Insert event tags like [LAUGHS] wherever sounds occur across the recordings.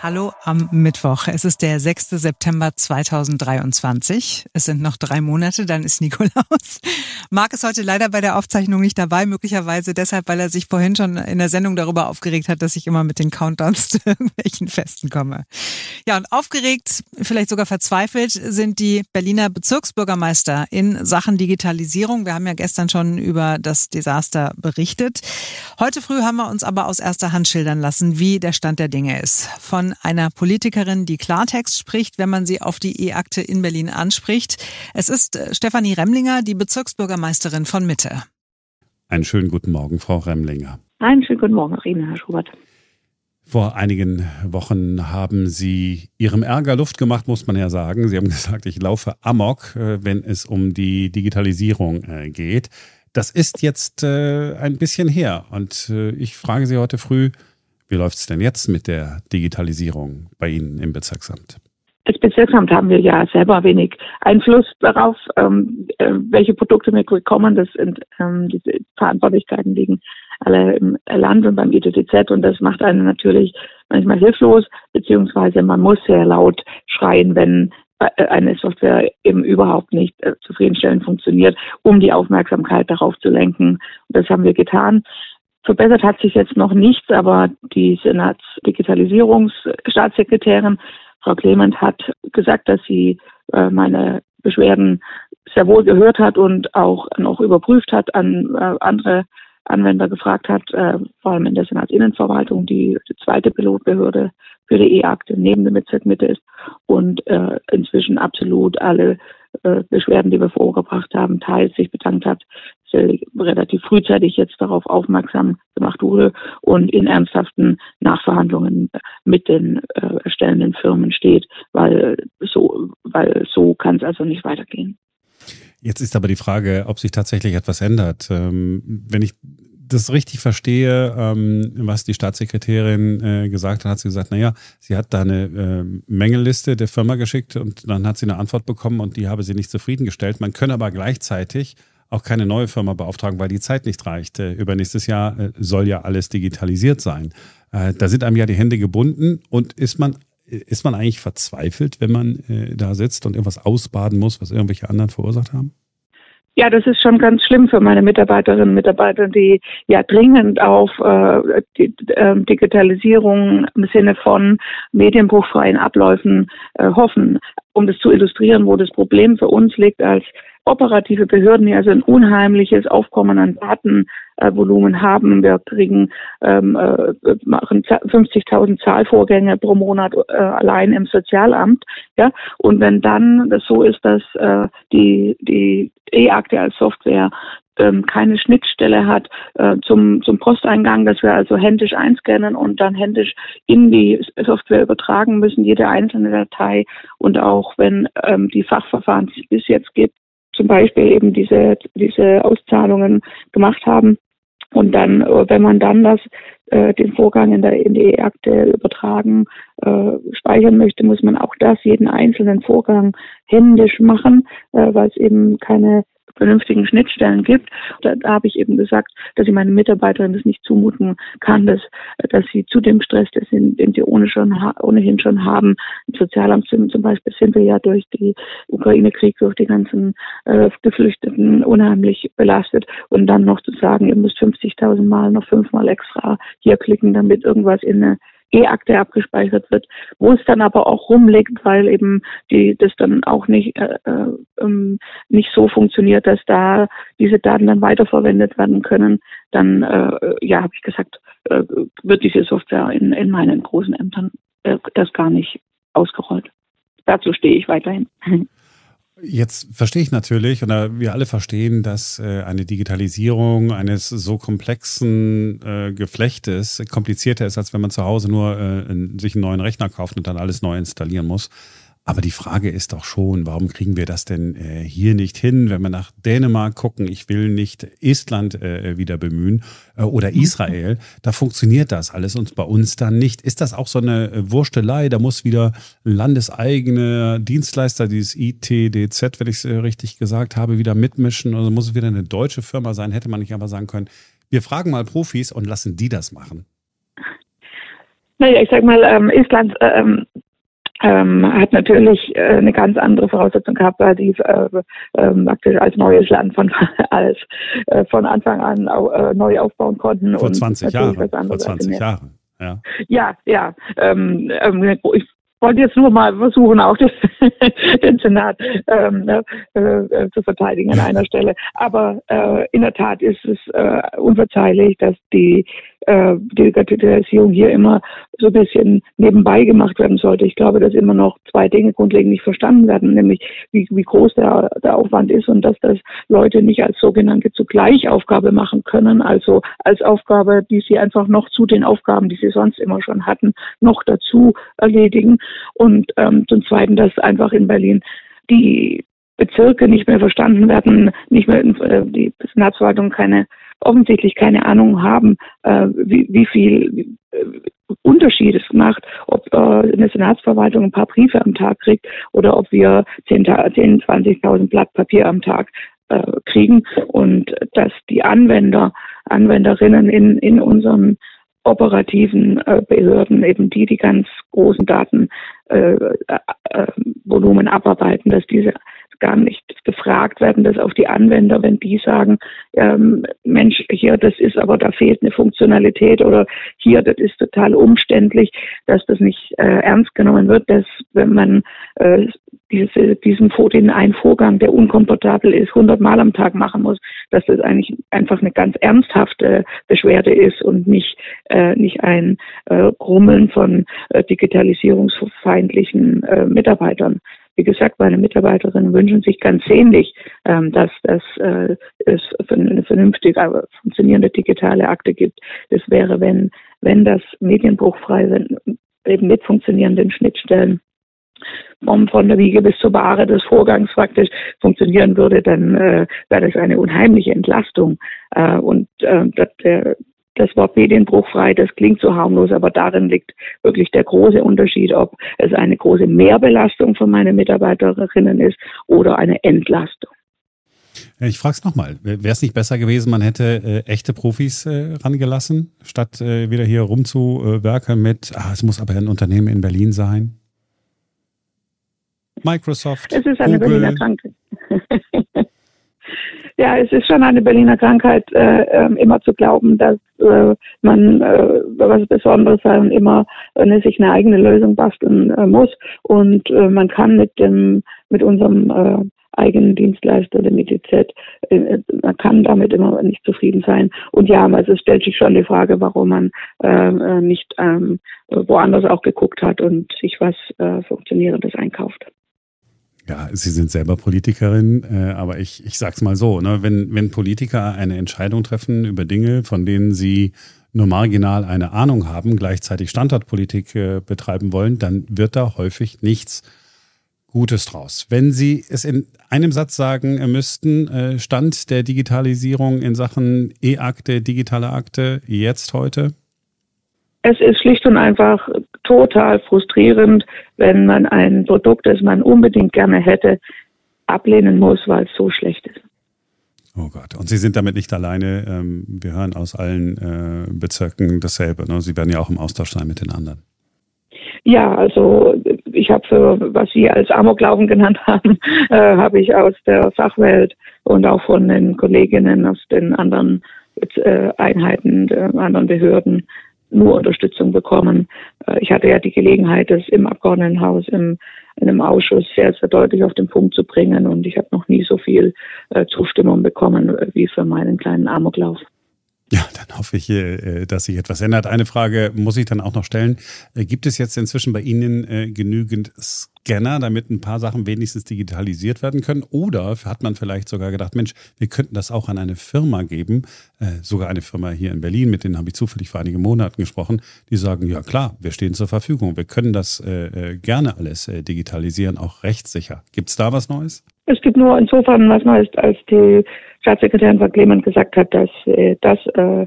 Hallo am Mittwoch. Es ist der 6. September 2023. Es sind noch drei Monate, dann ist Nikolaus. [LAUGHS] Marc ist heute leider bei der Aufzeichnung nicht dabei, möglicherweise deshalb, weil er sich vorhin schon in der Sendung darüber aufgeregt hat, dass ich immer mit den Countdowns [LAUGHS] zu irgendwelchen Festen komme. Ja, und aufgeregt, vielleicht sogar verzweifelt, sind die Berliner Bezirksbürgermeister in Sachen Digitalisierung. Wir haben ja gestern schon über das Desaster berichtet. Heute früh haben wir uns aber aus erster Hand schildern lassen, wie der Stand der Dinge ist. Von einer Politikerin, die Klartext spricht, wenn man sie auf die E-Akte in Berlin anspricht. Es ist äh, Stefanie Remlinger, die Bezirksbürgermeisterin von Mitte. Einen schönen guten Morgen, Frau Remlinger. Einen schönen guten Morgen, Rina, Herr Schubert. Vor einigen Wochen haben Sie Ihrem Ärger Luft gemacht, muss man ja sagen. Sie haben [LAUGHS] gesagt, ich laufe amok, äh, wenn es um die Digitalisierung äh, geht. Das ist jetzt ein bisschen her. Und ich frage Sie heute früh, wie läuft es denn jetzt mit der Digitalisierung bei Ihnen im Bezirksamt? Als Bezirksamt haben wir ja selber wenig Einfluss darauf, ähm, äh, welche Produkte wir bekommen. Das sind ähm, diese Verantwortlichkeiten liegen alle im Land und beim ITTZ und das macht einen natürlich manchmal hilflos, beziehungsweise man muss sehr laut schreien, wenn äh, eine Software eben überhaupt nicht äh, zufriedenstellend funktioniert, um die Aufmerksamkeit darauf zu lenken. Und das haben wir getan. Verbessert hat sich jetzt noch nichts, aber die Senatsdigitalisierungsstaatssekretärin Frau Clement hat gesagt, dass sie äh, meine Beschwerden sehr wohl gehört hat und auch noch überprüft hat, an äh, andere Anwender gefragt hat, äh, vor allem in der Senatsinnenverwaltung, die, zweite Pilotbehörde für die E-Akte neben der Mitte ist und inzwischen absolut alle Beschwerden, die wir vorgebracht haben, teils sich bedankt hat, relativ frühzeitig jetzt darauf aufmerksam gemacht wurde und in ernsthaften Nachverhandlungen mit den äh, erstellenden Firmen steht, weil so, weil so kann es also nicht weitergehen. Jetzt ist aber die Frage, ob sich tatsächlich etwas ändert. Ähm, wenn ich das richtig verstehe, ähm, was die Staatssekretärin äh, gesagt hat, hat sie gesagt, naja, sie hat da eine äh, Mängelliste der Firma geschickt und dann hat sie eine Antwort bekommen und die habe sie nicht zufriedengestellt. Man könne aber gleichzeitig auch keine neue Firma beauftragen, weil die Zeit nicht reicht. Äh, übernächstes Jahr äh, soll ja alles digitalisiert sein. Äh, da sind einem ja die Hände gebunden und ist man ist man eigentlich verzweifelt, wenn man da sitzt und irgendwas ausbaden muss, was irgendwelche anderen verursacht haben? Ja, das ist schon ganz schlimm für meine Mitarbeiterinnen und Mitarbeiter, die ja dringend auf äh, die äh, Digitalisierung im Sinne von medienbruchfreien Abläufen äh, hoffen. Um das zu illustrieren, wo das Problem für uns liegt als operative Behörden, die also ein unheimliches Aufkommen an Datenvolumen haben. Wir kriegen ähm, äh, machen 50.000 Zahlvorgänge pro Monat äh, allein im Sozialamt. Ja, und wenn dann das so ist, dass äh, die die E-Akte als Software ähm, keine Schnittstelle hat äh, zum, zum Posteingang, dass wir also händisch einscannen und dann händisch in die Software übertragen müssen, jede einzelne Datei und auch wenn ähm, die Fachverfahren, die es bis jetzt gibt, zum Beispiel eben diese, diese Auszahlungen gemacht haben. Und dann, äh, wenn man dann das, äh, den Vorgang in, der, in die E-Akte übertragen, äh, speichern möchte, muss man auch das, jeden einzelnen Vorgang händisch machen, äh, weil es eben keine vernünftigen Schnittstellen gibt. Da, da habe ich eben gesagt, dass ich meinen Mitarbeitern das nicht zumuten kann, dass, dass sie zu dem Stress, den, den sie ohne schon, ohnehin schon haben, im Sozialamt sind, zum Beispiel sind wir ja durch die Ukraine-Krieg, durch die ganzen äh, Geflüchteten unheimlich belastet und dann noch zu sagen, ihr müsst 50.000 Mal noch fünfmal extra hier klicken, damit irgendwas in eine E-Akte abgespeichert wird, wo es dann aber auch rumliegt, weil eben die das dann auch nicht äh, äh, ähm, nicht so funktioniert, dass da diese Daten dann weiterverwendet werden können, dann äh, ja habe ich gesagt, äh, wird diese Software in, in meinen großen Ämtern äh, das gar nicht ausgerollt. Dazu stehe ich weiterhin. [LAUGHS] Jetzt verstehe ich natürlich, oder wir alle verstehen, dass äh, eine Digitalisierung eines so komplexen äh, Geflechtes komplizierter ist, als wenn man zu Hause nur äh, sich einen neuen Rechner kauft und dann alles neu installieren muss. Aber die Frage ist doch schon, warum kriegen wir das denn äh, hier nicht hin, wenn wir nach Dänemark gucken? Ich will nicht Estland äh, wieder bemühen äh, oder mhm. Israel. Da funktioniert das alles und bei uns dann nicht. Ist das auch so eine äh, Wurstelei? Da muss wieder landeseigene Dienstleister, dieses ITDZ, wenn ich es äh, richtig gesagt habe, wieder mitmischen. Also muss es wieder eine deutsche Firma sein. Hätte man nicht aber sagen können, wir fragen mal Profis und lassen die das machen. Naja, ich sag mal, ähm, Island ähm, ähm, hat natürlich äh, eine ganz andere Voraussetzung gehabt, weil die äh, äh, praktisch als neues Land von [LAUGHS] als äh, von Anfang an au, äh, neu aufbauen konnten. Vor 20 Jahren. Vor 20 Jahren. Ja, ja. ja ähm, ähm, ich wollte jetzt nur mal versuchen, auch [LAUGHS] das, den Senat ähm, ne, äh, zu verteidigen an einer [LAUGHS] Stelle. Aber äh, in der Tat ist es äh, unverzeihlich, dass die äh, Digitalisierung hier immer so ein bisschen nebenbei gemacht werden sollte. Ich glaube, dass immer noch zwei Dinge grundlegend nicht verstanden werden, nämlich wie, wie groß der, der Aufwand ist und dass das Leute nicht als sogenannte Zugleichaufgabe machen können, also als Aufgabe, die sie einfach noch zu den Aufgaben, die sie sonst immer schon hatten, noch dazu erledigen. Und ähm, zum Zweiten, dass einfach in Berlin die Bezirke nicht mehr verstanden werden, nicht mehr äh, die Senatsverwaltung keine offensichtlich keine Ahnung haben, äh, wie, wie viel äh, Unterschied es macht, ob äh, eine Senatsverwaltung ein paar Briefe am Tag kriegt oder ob wir 10, 10 20.000 Blatt Papier am Tag kriegen und dass die Anwender, Anwenderinnen in, in unseren operativen Behörden, eben die, die ganz großen Datenvolumen äh, äh, abarbeiten, dass diese gar nicht gefragt werden, das auf die Anwender, wenn die sagen, ähm, Mensch, hier, das ist aber, da fehlt eine Funktionalität oder hier, das ist total umständlich, dass das nicht äh, ernst genommen wird, dass wenn man äh, diese, diesen den einen Vorgang, der unkomfortabel ist, hundertmal am Tag machen muss, dass das eigentlich einfach eine ganz ernsthafte Beschwerde ist und nicht, äh, nicht ein äh, Grummeln von äh, digitalisierungsfeindlichen äh, Mitarbeitern. Wie gesagt, meine Mitarbeiterinnen wünschen sich ganz sehnlich, ähm, dass, dass äh, es eine vernünftig funktionierende digitale Akte gibt. Das wäre, wenn, wenn das medienbruchfrei, eben mit funktionierenden Schnittstellen von der Wiege bis zur Bahre des Vorgangs praktisch funktionieren würde, dann äh, wäre das eine unheimliche Entlastung. Äh, und äh, der, das Wort medienbruchfrei, das klingt so harmlos, aber darin liegt wirklich der große Unterschied, ob es eine große Mehrbelastung von meinen Mitarbeiterinnen ist oder eine Entlastung. Ich frage es nochmal. Wäre es nicht besser gewesen, man hätte äh, echte Profis äh, rangelassen, statt äh, wieder hier rumzuwerkeln mit, ah, es muss aber ein Unternehmen in Berlin sein? Microsoft. Es ist eine Google. Berliner Krankheit. [LAUGHS] ja, es ist schon eine Berliner Krankheit, äh, äh, immer zu glauben, dass äh, man äh, was Besonderes sei und immer äh, sich eine eigene Lösung basteln äh, muss. Und äh, man kann mit dem, mit unserem äh, eigenen Dienstleister, dem ITZ, äh, man kann damit immer nicht zufrieden sein. Und ja, also es stellt sich schon die Frage, warum man äh, äh nicht ähm, woanders auch geguckt hat und sich was äh, Funktionierendes einkauft. Ja, Sie sind selber Politikerin, äh, aber ich, ich sag's mal so, ne, wenn, wenn Politiker eine Entscheidung treffen über Dinge, von denen sie nur marginal eine Ahnung haben, gleichzeitig Standortpolitik äh, betreiben wollen, dann wird da häufig nichts Gutes draus. Wenn Sie es in einem Satz sagen müssten, äh, Stand der Digitalisierung in Sachen E-Akte, digitale Akte jetzt heute? Es ist schlicht und einfach total frustrierend, wenn man ein Produkt, das man unbedingt gerne hätte, ablehnen muss, weil es so schlecht ist. Oh Gott. Und Sie sind damit nicht alleine. Ähm, wir hören aus allen äh, Bezirken dasselbe. Ne? Sie werden ja auch im Austausch sein mit den anderen. Ja, also ich habe für was Sie als Amoklaufen genannt haben, [LAUGHS] äh, habe ich aus der Fachwelt und auch von den Kolleginnen aus den anderen äh, Einheiten, der anderen Behörden nur Unterstützung bekommen. Äh, ich hatte ja die Gelegenheit, das im Abgeordnetenhaus, im, in einem Ausschuss sehr, sehr deutlich auf den Punkt zu bringen. Und ich habe noch nie so viel äh, Zustimmung bekommen äh, wie für meinen kleinen Amoklauf. Ja, dann hoffe ich, äh, dass sich etwas ändert. Eine Frage muss ich dann auch noch stellen. Äh, gibt es jetzt inzwischen bei Ihnen äh, genügend Scanner, damit ein paar Sachen wenigstens digitalisiert werden können? Oder hat man vielleicht sogar gedacht, Mensch, wir könnten das auch an eine Firma geben, sogar eine Firma hier in Berlin, mit denen habe ich zufällig vor einigen Monaten gesprochen, die sagen, ja klar, wir stehen zur Verfügung, wir können das gerne alles digitalisieren, auch rechtssicher. Gibt es da was Neues? Es gibt nur insofern was Neues, als die Staatssekretärin von Clement gesagt hat, dass äh, das äh,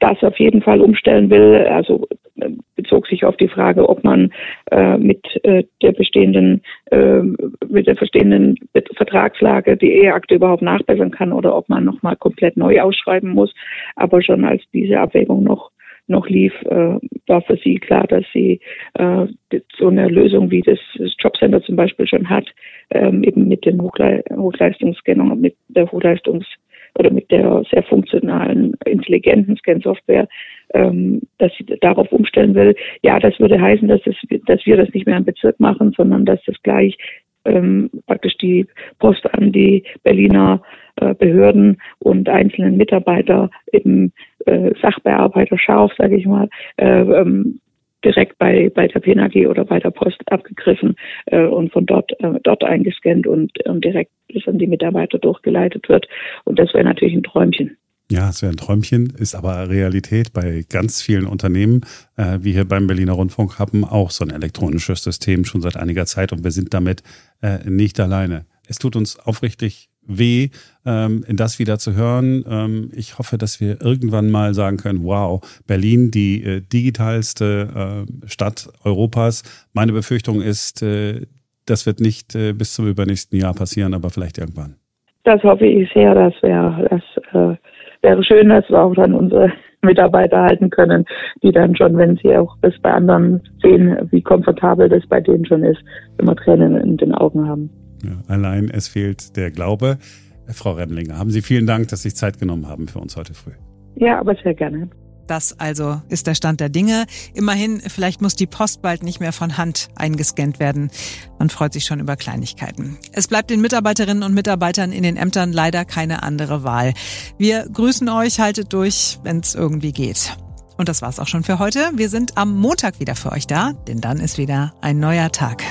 das auf jeden Fall umstellen will. Also äh, bezog sich auf die Frage, ob man äh, mit äh, der bestehenden äh, mit der bestehenden Vertragslage die Eheakte überhaupt nachbessern kann oder ob man nochmal komplett neu ausschreiben muss. Aber schon als diese Abwägung noch noch lief, äh, war für sie klar, dass sie äh, so eine Lösung wie das, das Jobcenter zum Beispiel schon hat, ähm, eben mit den Hochle Hochleistungsscannern, mit der Hochleistungs- oder mit der sehr funktionalen, intelligenten Scan-Software, ähm, dass sie darauf umstellen will. Ja, das würde heißen, dass, es, dass wir das nicht mehr im Bezirk machen, sondern dass das gleich ähm, praktisch die Post an die Berliner äh, Behörden und einzelnen Mitarbeiter, eben äh, Sachbearbeiter scharf, sage ich mal, äh, ähm, direkt bei, bei der PNAG oder bei der Post abgegriffen äh, und von dort, dort eingescannt und, direkt bis an die Mitarbeiter durchgeleitet wird. Und das wäre natürlich ein Träumchen. Ja, es wäre ein Träumchen, ist aber Realität bei ganz vielen Unternehmen. Äh, wir hier beim Berliner Rundfunk haben auch so ein elektronisches System schon seit einiger Zeit und wir sind damit äh, nicht alleine. Es tut uns aufrichtig weh, ähm, das wieder zu hören. Ähm, ich hoffe, dass wir irgendwann mal sagen können, wow, Berlin, die äh, digitalste äh, Stadt Europas. Meine Befürchtung ist, äh, das wird nicht äh, bis zum übernächsten Jahr passieren, aber vielleicht irgendwann. Das hoffe ich sehr. Das wäre das äh, wäre schön, dass wir auch dann unsere Mitarbeiter halten können, die dann schon, wenn sie auch das bei anderen sehen, wie komfortabel das bei denen schon ist, immer Tränen in den Augen haben. Ja, allein es fehlt der Glaube. Frau Remlinger, haben Sie vielen Dank, dass Sie sich Zeit genommen haben für uns heute früh. Ja, aber sehr gerne. Das also ist der Stand der Dinge. Immerhin, vielleicht muss die Post bald nicht mehr von Hand eingescannt werden. Man freut sich schon über Kleinigkeiten. Es bleibt den Mitarbeiterinnen und Mitarbeitern in den Ämtern leider keine andere Wahl. Wir grüßen euch, haltet durch, wenn es irgendwie geht. Und das war's auch schon für heute. Wir sind am Montag wieder für euch da, denn dann ist wieder ein neuer Tag.